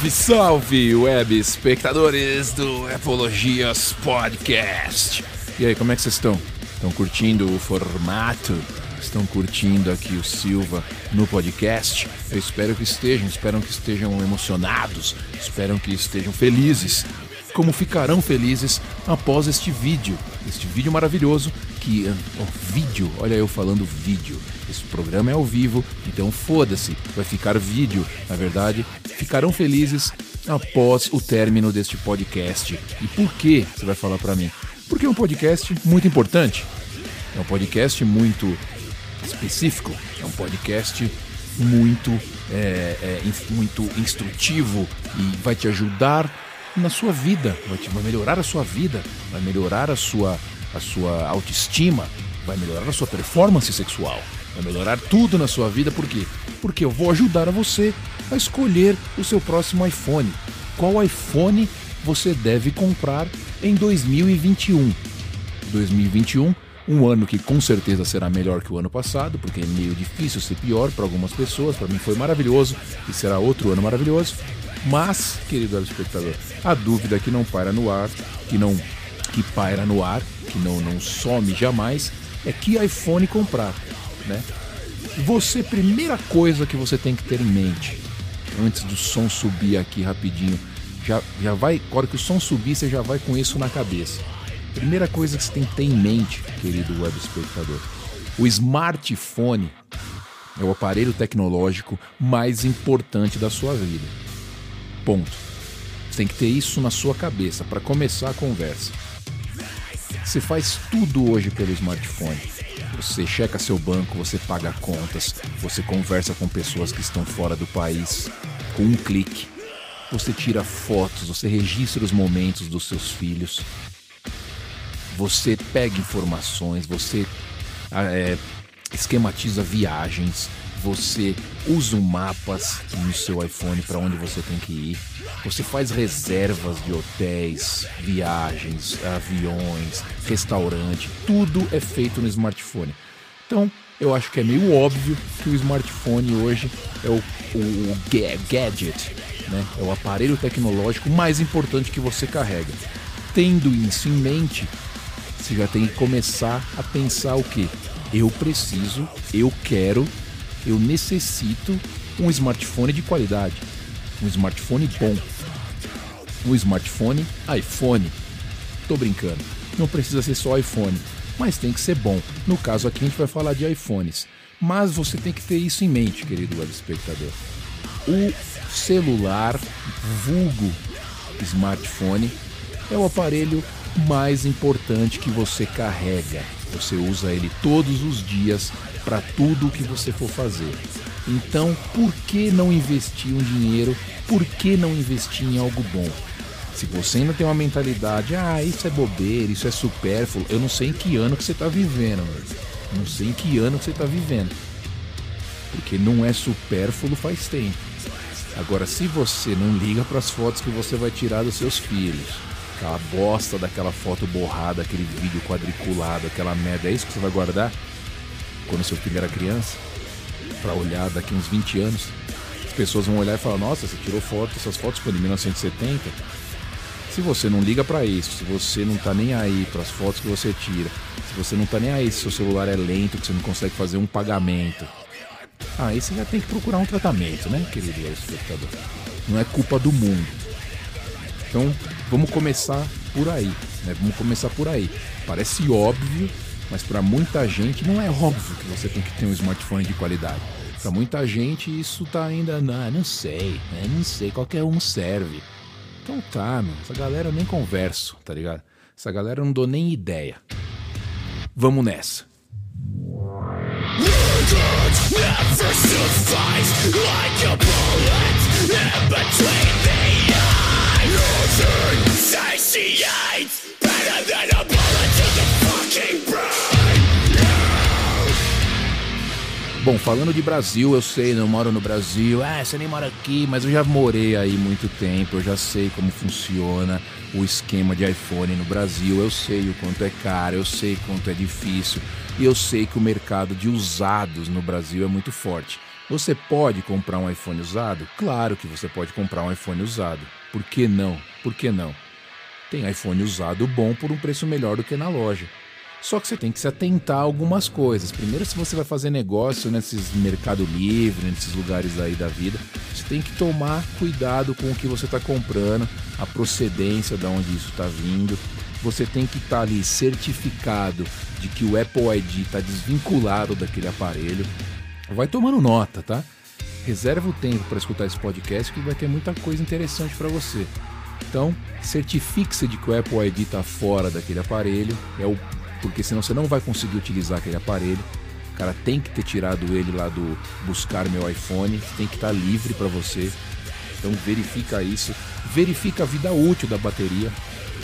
Salve, salve, web espectadores do Apologias Podcast. E aí, como é que vocês estão? Estão curtindo o formato? Estão curtindo aqui o Silva no podcast? Eu espero que estejam, espero que estejam emocionados, espero que estejam felizes. Como ficarão felizes após este vídeo, este vídeo maravilhoso que. Oh, vídeo, olha eu falando vídeo. Esse programa é ao vivo, então foda-se, vai ficar vídeo. Na verdade, ficarão felizes após o término deste podcast. E por que você vai falar para mim? Porque é um podcast muito importante. É um podcast muito específico. É um podcast muito, é, é, muito instrutivo e vai te ajudar na sua vida, vai, te, vai melhorar a sua vida, vai melhorar a sua, a sua autoestima, vai melhorar a sua performance sexual, vai melhorar tudo na sua vida, por quê? Porque eu vou ajudar a você a escolher o seu próximo iPhone. Qual iPhone você deve comprar em 2021? 2021 um ano que com certeza será melhor que o ano passado, porque é meio difícil ser pior para algumas pessoas. Para mim foi maravilhoso e será outro ano maravilhoso. Mas, querido espectador, a dúvida que não paira no ar, que não que paira no ar, que não, não some jamais, é que iPhone comprar, né? Você, primeira coisa que você tem que ter em mente, antes do som subir aqui rapidinho, já, já vai, hora que o som subir, você já vai com isso na cabeça. Primeira coisa que você tem que ter em mente, querido web espectador, o smartphone é o aparelho tecnológico mais importante da sua vida. Ponto. Você tem que ter isso na sua cabeça para começar a conversa. Você faz tudo hoje pelo smartphone. Você checa seu banco, você paga contas, você conversa com pessoas que estão fora do país com um clique. Você tira fotos, você registra os momentos dos seus filhos. Você pega informações, você é, esquematiza viagens, você usa mapas no seu iPhone para onde você tem que ir. Você faz reservas de hotéis, viagens, aviões, restaurante, tudo é feito no smartphone. Então, eu acho que é meio óbvio que o smartphone hoje é o, o, o gadget, né? é o aparelho tecnológico mais importante que você carrega. Tendo isso em mente, você já tem que começar a pensar o que? Eu preciso, eu quero eu necessito um smartphone de qualidade, um smartphone bom, um smartphone iPhone. Tô brincando, não precisa ser só iPhone, mas tem que ser bom. No caso aqui a gente vai falar de iPhones, mas você tem que ter isso em mente, querido web espectador. O celular, vulgo smartphone, é o aparelho mais importante que você carrega. Você usa ele todos os dias para tudo o que você for fazer. Então, por que não investir um dinheiro? Por que não investir em algo bom? Se você ainda tem uma mentalidade, ah, isso é bobeira, isso é supérfluo, eu não sei em que ano que você está vivendo, meu. não sei em que ano que você está vivendo. Porque não é supérfluo faz tempo. Agora, se você não liga para as fotos que você vai tirar dos seus filhos, aquela bosta daquela foto borrada, aquele vídeo quadriculado, aquela merda, é isso que você vai guardar? Quando seu filho era criança, para olhar daqui uns 20 anos. As pessoas vão olhar e falar: Nossa, você tirou foto, essas fotos foram de 1970. Se você não liga para isso, se você não tá nem aí para as fotos que você tira, se você não tá nem aí se seu celular é lento, que você não consegue fazer um pagamento, aí você já tem que procurar um tratamento, né, querido espectador? Não é culpa do mundo. Então, vamos começar por aí, né? Vamos começar por aí. Parece óbvio, mas para muita gente não é óbvio que você tem que ter um smartphone de qualidade. Para muita gente isso tá ainda, não, não sei, né? não sei, qualquer um serve. Então tá, meu, essa galera eu nem converso, tá ligado? Essa galera eu não dou nem ideia. Vamos nessa. Bom, falando de Brasil, eu sei, não moro no Brasil. Ah, você nem mora aqui, mas eu já morei aí muito tempo, eu já sei como funciona o esquema de iPhone no Brasil. Eu sei o quanto é caro, eu sei quanto é difícil e eu sei que o mercado de usados no Brasil é muito forte. Você pode comprar um iPhone usado? Claro que você pode comprar um iPhone usado. Por que não? Por que não? Tem iPhone usado bom por um preço melhor do que na loja. Só que você tem que se atentar a algumas coisas. Primeiro, se você vai fazer negócio nesses Mercado Livre, nesses lugares aí da vida, você tem que tomar cuidado com o que você está comprando, a procedência de onde isso está vindo. Você tem que estar tá ali certificado de que o Apple ID está desvinculado daquele aparelho. Vai tomando nota, tá? Reserva o tempo para escutar esse podcast que vai ter muita coisa interessante para você. Então, certifique-se de que o Apple ID está fora daquele aparelho. É o porque senão você não vai conseguir utilizar aquele aparelho. O cara tem que ter tirado ele lá do buscar meu iPhone, tem que estar livre para você. Então verifica isso, verifica a vida útil da bateria,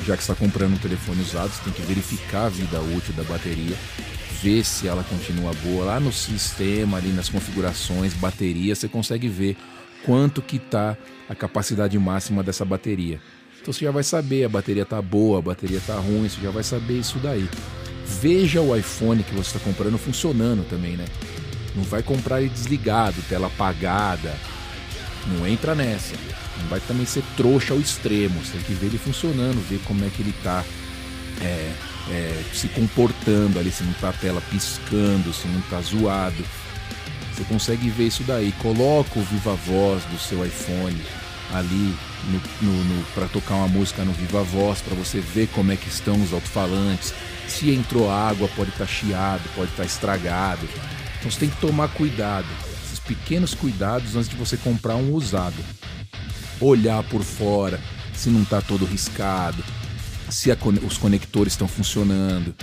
já que está comprando um telefone usado, você tem que verificar a vida útil da bateria, ver se ela continua boa. Lá no sistema, ali nas configurações, bateria, você consegue ver quanto que está a capacidade máxima dessa bateria. Então você já vai saber, a bateria está boa, a bateria está ruim, você já vai saber isso daí. Veja o iPhone que você está comprando funcionando também, né? Não vai comprar ele desligado, tela apagada. Não entra nessa. Não vai também ser trouxa ao extremo. Você tem que ver ele funcionando, ver como é que ele está é, é, se comportando ali, se não está a tela piscando, se não está zoado. Você consegue ver isso daí. Coloca o viva voz do seu iPhone ali para tocar uma música no viva voz, para você ver como é que estão os alto-falantes se entrou água, pode estar tá chiado, pode estar tá estragado. Então você tem que tomar cuidado, esses pequenos cuidados antes de você comprar um usado. Olhar por fora, se não está todo riscado, se a, os conectores estão funcionando,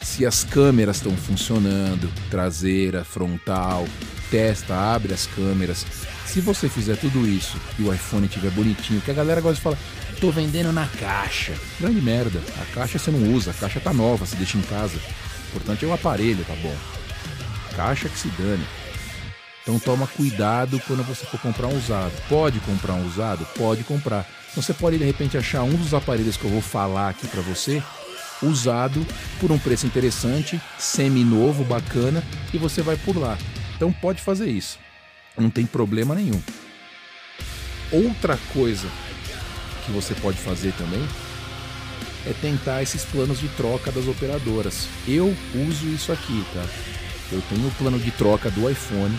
se as câmeras estão funcionando, traseira, frontal, testa, abre as câmeras. Se você fizer tudo isso e o iPhone estiver bonitinho, que a galera gosta de falar, Tô vendendo na caixa. Grande merda. A caixa você não usa, a caixa tá nova, você deixa em casa. O importante é o aparelho, tá bom? Caixa que se dane. Então toma cuidado quando você for comprar um usado. Pode comprar um usado? Pode comprar. Você pode de repente achar um dos aparelhos que eu vou falar aqui para você usado por um preço interessante, semi-novo, bacana, e você vai por lá. Então pode fazer isso. Não tem problema nenhum. Outra coisa que você pode fazer também é tentar esses planos de troca das operadoras. Eu uso isso aqui, tá? Eu tenho o plano de troca do iPhone.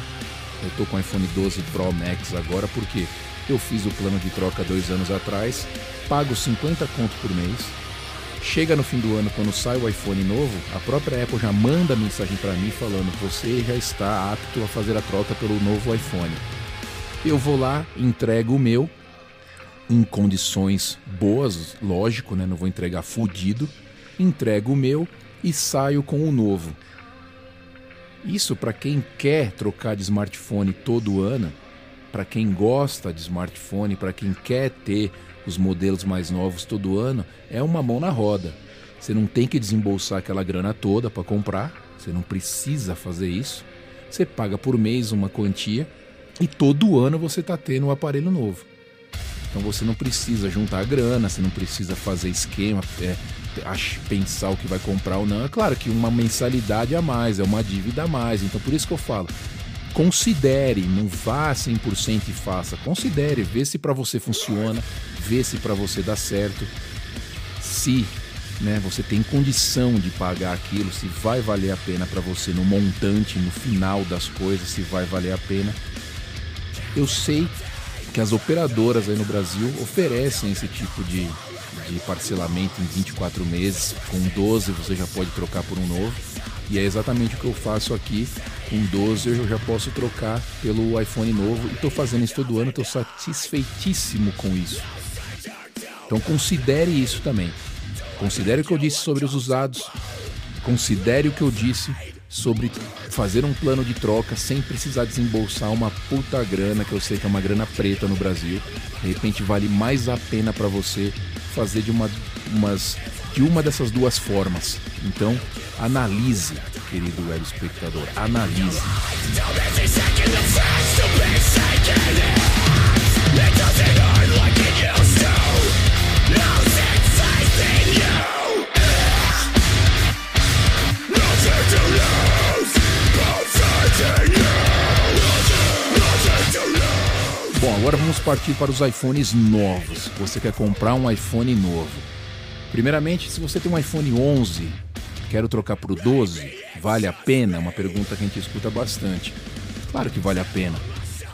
Eu tô com o iPhone 12 Pro Max agora porque eu fiz o plano de troca dois anos atrás, pago 50 conto por mês. Chega no fim do ano, quando sai o iPhone novo, a própria Apple já manda mensagem para mim falando: você já está apto a fazer a troca pelo novo iPhone. Eu vou lá, entrego o meu, em condições boas, lógico, né? Não vou entregar fudido. Entrego o meu e saio com o novo. Isso para quem quer trocar de smartphone todo ano, para quem gosta de smartphone, para quem quer ter os modelos mais novos todo ano, é uma mão na roda. Você não tem que desembolsar aquela grana toda para comprar, você não precisa fazer isso. Você paga por mês uma quantia e todo ano você está tendo um aparelho novo. Então você não precisa juntar grana, você não precisa fazer esquema, é, pensar o que vai comprar ou não. É claro que uma mensalidade a mais, é uma dívida a mais. Então por isso que eu falo, considere, não vá 100% e faça. Considere, vê se para você funciona, vê se para você dá certo. Se né, você tem condição de pagar aquilo, se vai valer a pena para você no montante, no final das coisas, se vai valer a pena. Eu sei que as operadoras aí no Brasil oferecem esse tipo de, de parcelamento em 24 meses. Com 12 você já pode trocar por um novo. E é exatamente o que eu faço aqui. Com 12 eu já posso trocar pelo iPhone novo. E estou fazendo isso todo ano, estou satisfeitíssimo com isso. Então considere isso também. Considere o que eu disse sobre os usados. Considere o que eu disse sobre fazer um plano de troca sem precisar desembolsar uma puta grana, que eu sei que é uma grana preta no Brasil. De repente vale mais a pena para você fazer de uma, umas, de uma dessas duas formas. Então, analise, querido web espectador, analise. Bom, agora vamos partir para os iPhones novos. Você quer comprar um iPhone novo? Primeiramente, se você tem um iPhone 11, quero trocar para o 12, vale a pena? Uma pergunta que a gente escuta bastante. Claro que vale a pena.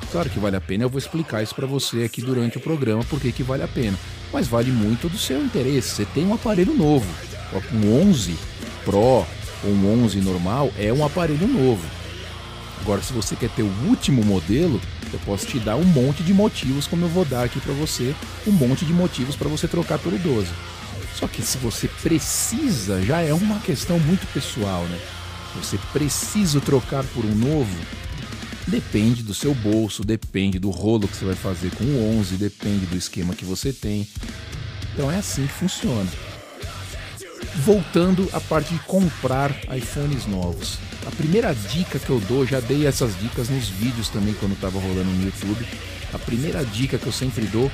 Claro que vale a pena, eu vou explicar isso para você aqui durante o programa porque que vale a pena. Mas vale muito do seu interesse. Você tem um aparelho novo, um 11 Pro ou um 11 normal é um aparelho novo. Agora, se você quer ter o último modelo, eu posso te dar um monte de motivos, como eu vou dar aqui para você, um monte de motivos para você trocar pelo 12. Só que se você precisa, já é uma questão muito pessoal, né? Você precisa trocar por um novo, depende do seu bolso, depende do rolo que você vai fazer com o 11, depende do esquema que você tem. Então é assim que funciona. Voltando à parte de comprar iPhones novos. A primeira dica que eu dou, já dei essas dicas nos vídeos também quando estava rolando no YouTube. A primeira dica que eu sempre dou,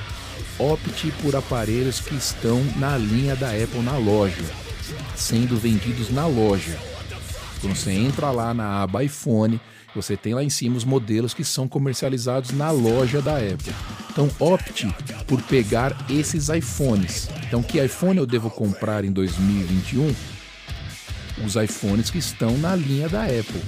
opte por aparelhos que estão na linha da Apple na loja, sendo vendidos na loja. Quando você entra lá na aba iPhone, você tem lá em cima os modelos que são comercializados na loja da Apple. Então opte por pegar esses iPhones. Então que iPhone eu devo comprar em 2021? os iPhones que estão na linha da Apple.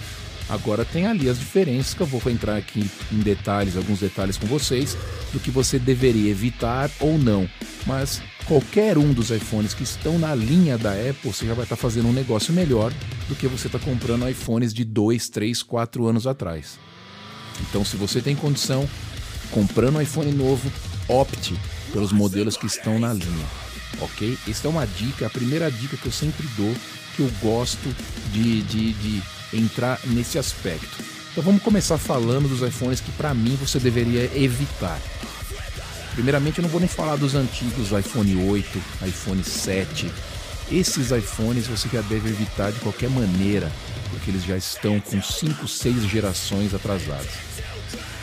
Agora tem ali as diferenças que eu vou entrar aqui em detalhes, alguns detalhes com vocês, do que você deveria evitar ou não. Mas qualquer um dos iPhones que estão na linha da Apple, você já vai estar fazendo um negócio melhor do que você está comprando iPhones de 2, 3, 4 anos atrás. Então, se você tem condição, comprando um iPhone novo, opte pelos modelos que estão na linha, ok? Essa é uma dica, a primeira dica que eu sempre dou que eu gosto de, de, de entrar nesse aspecto. Então vamos começar falando dos iPhones que para mim você deveria evitar. Primeiramente eu não vou nem falar dos antigos iPhone 8, iPhone 7. Esses iPhones você já deve evitar de qualquer maneira, porque eles já estão com 5, 6 gerações atrasadas.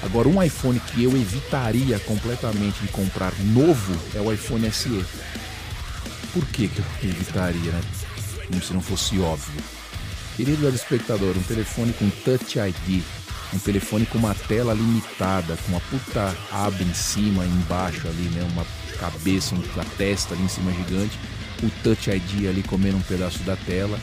Agora um iPhone que eu evitaria completamente de comprar novo é o iPhone SE. Por que, que eu evitaria, né? como se não fosse óbvio. Querido espectador, um telefone com Touch ID, um telefone com uma tela limitada, com uma puta aba em cima embaixo ali, né? Uma cabeça, uma testa ali em cima gigante, o Touch ID ali comendo um pedaço da tela.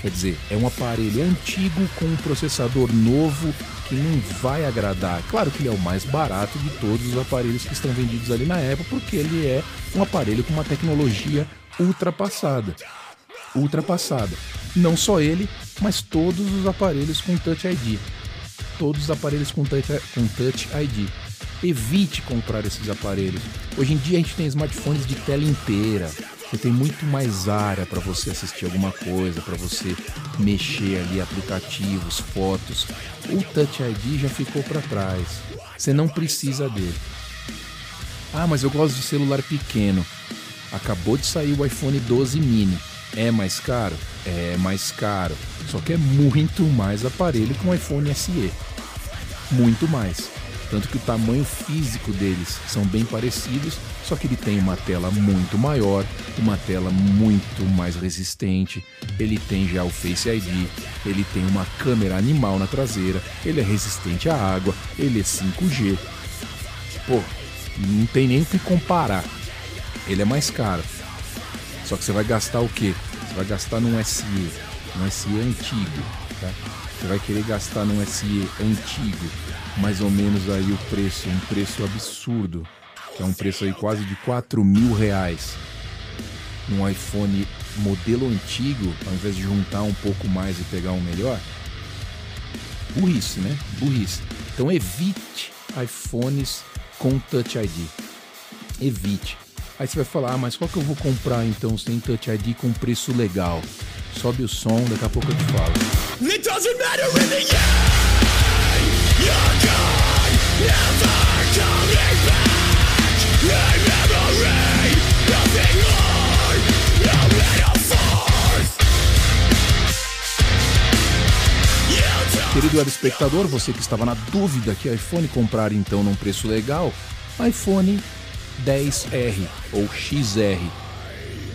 Quer dizer, é um aparelho antigo com um processador novo que não vai agradar. Claro que ele é o mais barato de todos os aparelhos que estão vendidos ali na Apple, porque ele é um aparelho com uma tecnologia ultrapassada. Ultrapassada. Não só ele, mas todos os aparelhos com Touch ID. Todos os aparelhos com Touch, com touch ID. Evite comprar esses aparelhos. Hoje em dia a gente tem smartphones de tela inteira. Você tem muito mais área para você assistir alguma coisa, para você mexer ali aplicativos, fotos. O Touch ID já ficou para trás. Você não precisa dele. Ah, mas eu gosto de celular pequeno. Acabou de sair o iPhone 12 mini. É mais caro? É mais caro. Só que é muito mais aparelho que um iPhone SE. Muito mais. Tanto que o tamanho físico deles são bem parecidos, só que ele tem uma tela muito maior, uma tela muito mais resistente. Ele tem já o Face ID, ele tem uma câmera animal na traseira, ele é resistente à água, ele é 5G. Pô, não tem nem o que comparar ele é mais caro. Só que você vai gastar o quê? Você vai gastar num SE, um SE antigo, tá? Você vai querer gastar num SE antigo, mais ou menos aí o preço, um preço absurdo, que é um preço aí quase de 4 mil reais. Num iPhone modelo antigo, ao invés de juntar um pouco mais e pegar um melhor, burrice, né? Burrice. Então evite iPhones com Touch ID. Evite. Aí você vai falar, ah, mas qual que eu vou comprar então sem Touch ID com preço legal? Sobe o som, daqui a pouco eu te falo. It doesn't matter in the end, you're gone, never coming back. A memory, nothing more, no metaphors. Querido web espectador, você que estava na dúvida que iPhone comprar então num preço legal, iPhone 10R ou XR.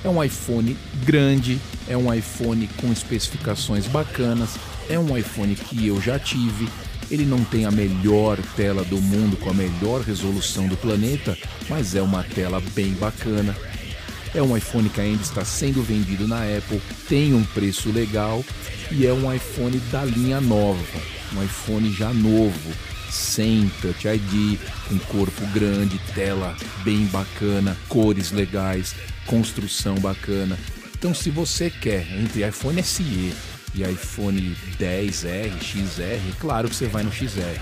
É um iPhone grande, é um iPhone com especificações bacanas, é um iPhone que eu já tive, Ele não tem a melhor tela do mundo com a melhor resolução do planeta, mas é uma tela bem bacana. É um iPhone que ainda está sendo vendido na Apple, tem um preço legal e é um iPhone da linha nova, um iPhone já novo, sem Touch ID, com corpo grande, tela bem bacana, cores legais, construção bacana. Então, se você quer entre iPhone SE e iPhone 10R, XR, claro que você vai no XR.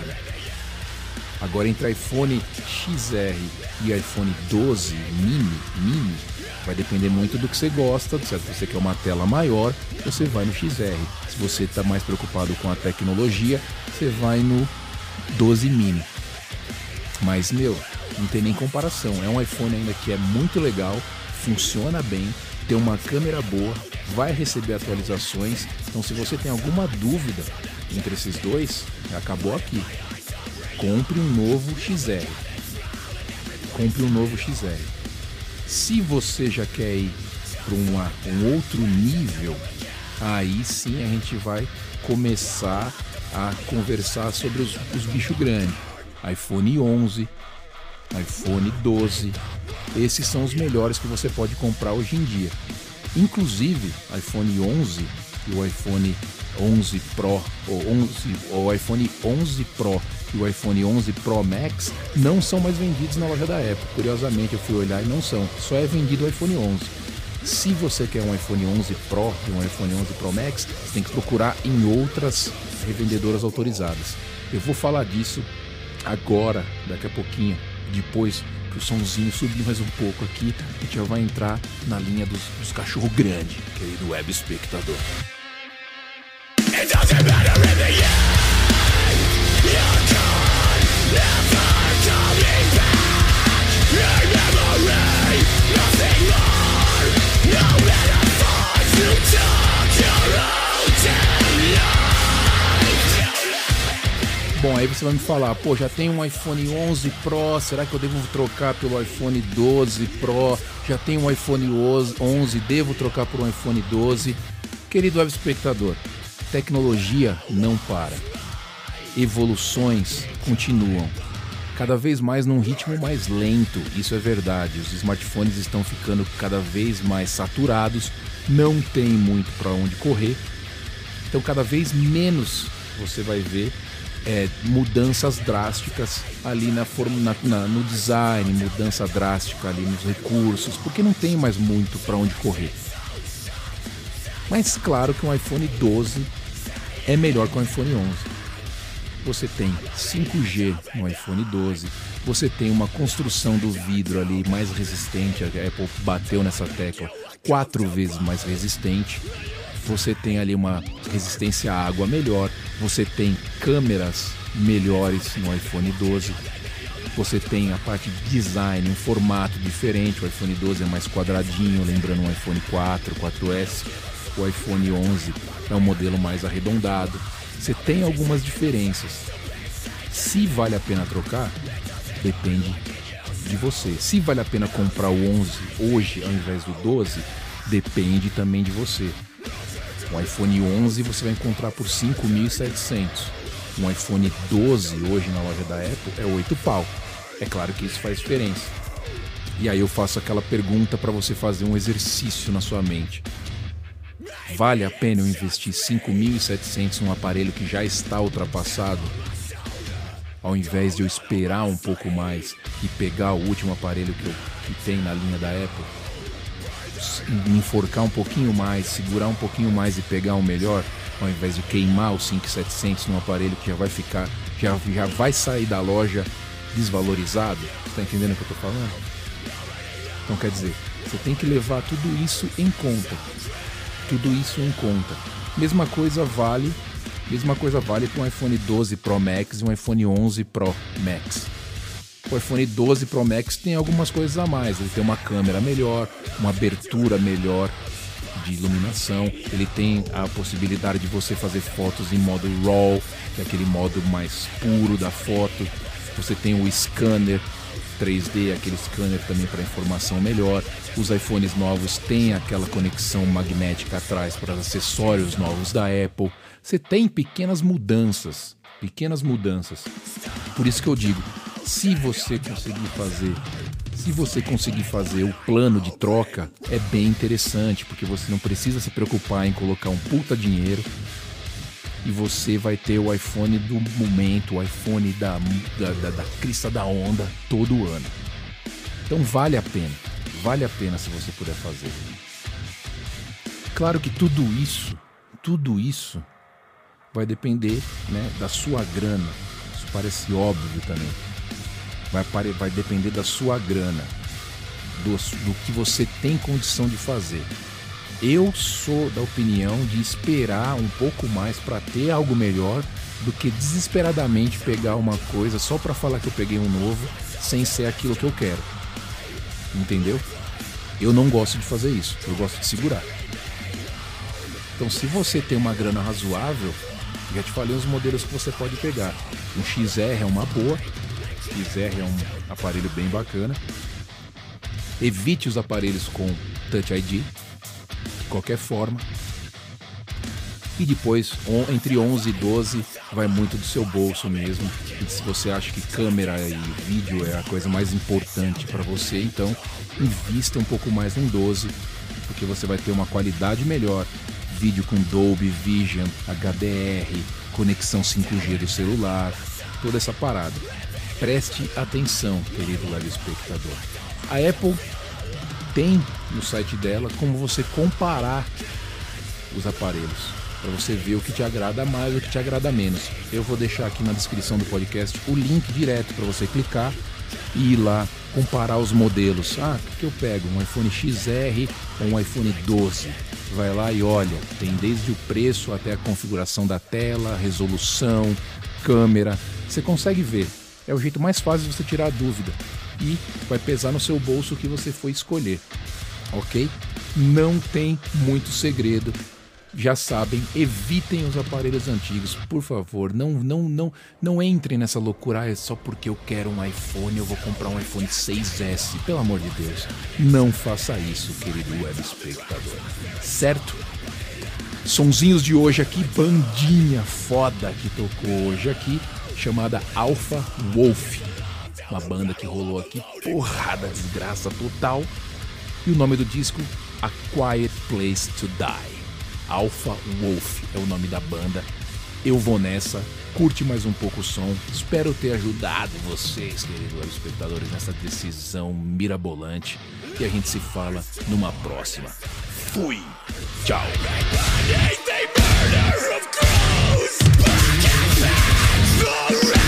Agora, entre iPhone XR e iPhone 12 mini, mini, vai depender muito do que você gosta, certo? Se você quer uma tela maior, você vai no XR. Se você está mais preocupado com a tecnologia, você vai no 12 mini. Mas, meu, não tem nem comparação. É um iPhone ainda que é muito legal, funciona bem, tem uma câmera boa, vai receber atualizações. Então, se você tem alguma dúvida entre esses dois, acabou aqui. Compre um novo XR. Compre um novo XR. Se você já quer ir para um outro nível, aí sim a gente vai começar a conversar sobre os, os bichos grandes. iPhone 11, iPhone 12. Esses são os melhores que você pode comprar hoje em dia. Inclusive, iPhone 11 e o iPhone 11 Pro, ou 11, o iPhone 11 Pro e o iPhone 11 Pro Max não são mais vendidos na loja da Apple. Curiosamente, eu fui olhar e não são. Só é vendido o iPhone 11. Se você quer um iPhone 11 Pro e um iPhone 11 Pro Max, você tem que procurar em outras revendedoras autorizadas. Eu vou falar disso agora, daqui a pouquinho, depois que o somzinho subir mais um pouco aqui, a gente já vai entrar na linha dos, dos cachorro grande, querido web espectador. It doesn't matter in Bom, aí você vai me falar, pô, já tem um iPhone 11 Pro, será que eu devo trocar pelo iPhone 12 Pro? Já tem um iPhone 11, devo trocar por um iPhone 12? Querido web espectador, tecnologia não para. Evoluções continuam. Cada vez mais num ritmo mais lento, isso é verdade. Os smartphones estão ficando cada vez mais saturados, não tem muito para onde correr. Então, cada vez menos você vai ver é, mudanças drásticas ali na na, na, no design, mudança drástica ali nos recursos, porque não tem mais muito para onde correr. Mas claro que um iPhone 12 é melhor que um iPhone 11. Você tem 5G no iPhone 12, você tem uma construção do vidro ali mais resistente, a Apple bateu nessa tecla, quatro vezes mais resistente você tem ali uma resistência à água melhor, você tem câmeras melhores no iPhone 12, você tem a parte de design, um formato diferente, o iPhone 12 é mais quadradinho, lembrando um iPhone 4, 4S, o iPhone 11 é um modelo mais arredondado. Você tem algumas diferenças. Se vale a pena trocar, depende de você. Se vale a pena comprar o 11 hoje ao invés do 12, depende também de você. Um iPhone 11 você vai encontrar por 5.700. Um iPhone 12 hoje na loja da Apple é 8 pau. É claro que isso faz diferença. E aí eu faço aquela pergunta para você fazer um exercício na sua mente. Vale a pena eu investir 5.700 num aparelho que já está ultrapassado? Ao invés de eu esperar um pouco mais e pegar o último aparelho que, eu, que tem na linha da Apple? Enforcar um pouquinho mais, segurar um pouquinho mais e pegar o melhor, ao invés de queimar os 5700 num aparelho que já vai ficar, já, já vai sair da loja desvalorizado. Tá entendendo o que eu tô falando? Então quer dizer, você tem que levar tudo isso em conta. Tudo isso em conta. Mesma coisa vale, mesma coisa vale para um iPhone 12 Pro Max e um iPhone 11 Pro Max. O iPhone 12 Pro Max tem algumas coisas a mais. Ele tem uma câmera melhor, uma abertura melhor de iluminação. Ele tem a possibilidade de você fazer fotos em modo RAW, que é aquele modo mais puro da foto. Você tem o scanner 3D, aquele scanner também para informação melhor. Os iPhones novos têm aquela conexão magnética atrás para acessórios novos da Apple. Você tem pequenas mudanças pequenas mudanças. Por isso que eu digo, se você conseguir fazer, se você conseguir fazer o plano de troca, é bem interessante, porque você não precisa se preocupar em colocar um puta dinheiro e você vai ter o iPhone do momento, o iPhone da, da, da, da crista da onda todo ano. Então vale a pena, vale a pena se você puder fazer. Claro que tudo isso, tudo isso vai depender né, da sua grana. Isso parece óbvio também. Vai, vai depender da sua grana, do, do que você tem condição de fazer. Eu sou da opinião de esperar um pouco mais para ter algo melhor do que desesperadamente pegar uma coisa só para falar que eu peguei um novo sem ser aquilo que eu quero. Entendeu? Eu não gosto de fazer isso, eu gosto de segurar. Então, se você tem uma grana razoável, já te falei os modelos que você pode pegar. Um XR é uma boa, XR é um aparelho bem bacana. Evite os aparelhos com Touch ID, qualquer forma. E depois, entre 11 e 12, vai muito do seu bolso mesmo. E se você acha que câmera e vídeo é a coisa mais importante para você, então invista um pouco mais no 12, porque você vai ter uma qualidade melhor. Vídeo com Dolby Vision, HDR, conexão 5G do celular, toda essa parada. Preste atenção, querido live espectador. A Apple tem no site dela como você comparar os aparelhos para você ver o que te agrada mais e o que te agrada menos. Eu vou deixar aqui na descrição do podcast o link direto para você clicar e ir lá comparar os modelos. Ah, o que eu pego? Um iPhone XR ou um iPhone 12? Vai lá e olha, tem desde o preço até a configuração da tela, resolução, câmera. Você consegue ver. É o jeito mais fácil de você tirar a dúvida e vai pesar no seu bolso o que você foi escolher. Ok? Não tem muito segredo. Já sabem, evitem os aparelhos antigos, por favor. Não, não, não, não entrem nessa loucura. Ah, é só porque eu quero um iPhone, eu vou comprar um iPhone 6S. Pelo amor de Deus, não faça isso, querido web espectador. Certo? Sonzinhos de hoje aqui, bandinha foda que tocou hoje aqui, chamada Alpha Wolf uma banda que rolou aqui, porrada, desgraça total. E o nome do disco, A Quiet Place to Die. Alpha Wolf é o nome da banda. Eu vou nessa, curte mais um pouco o som. Espero ter ajudado vocês, queridos espectadores, nessa decisão mirabolante. E a gente se fala numa próxima. Fui! Tchau! around.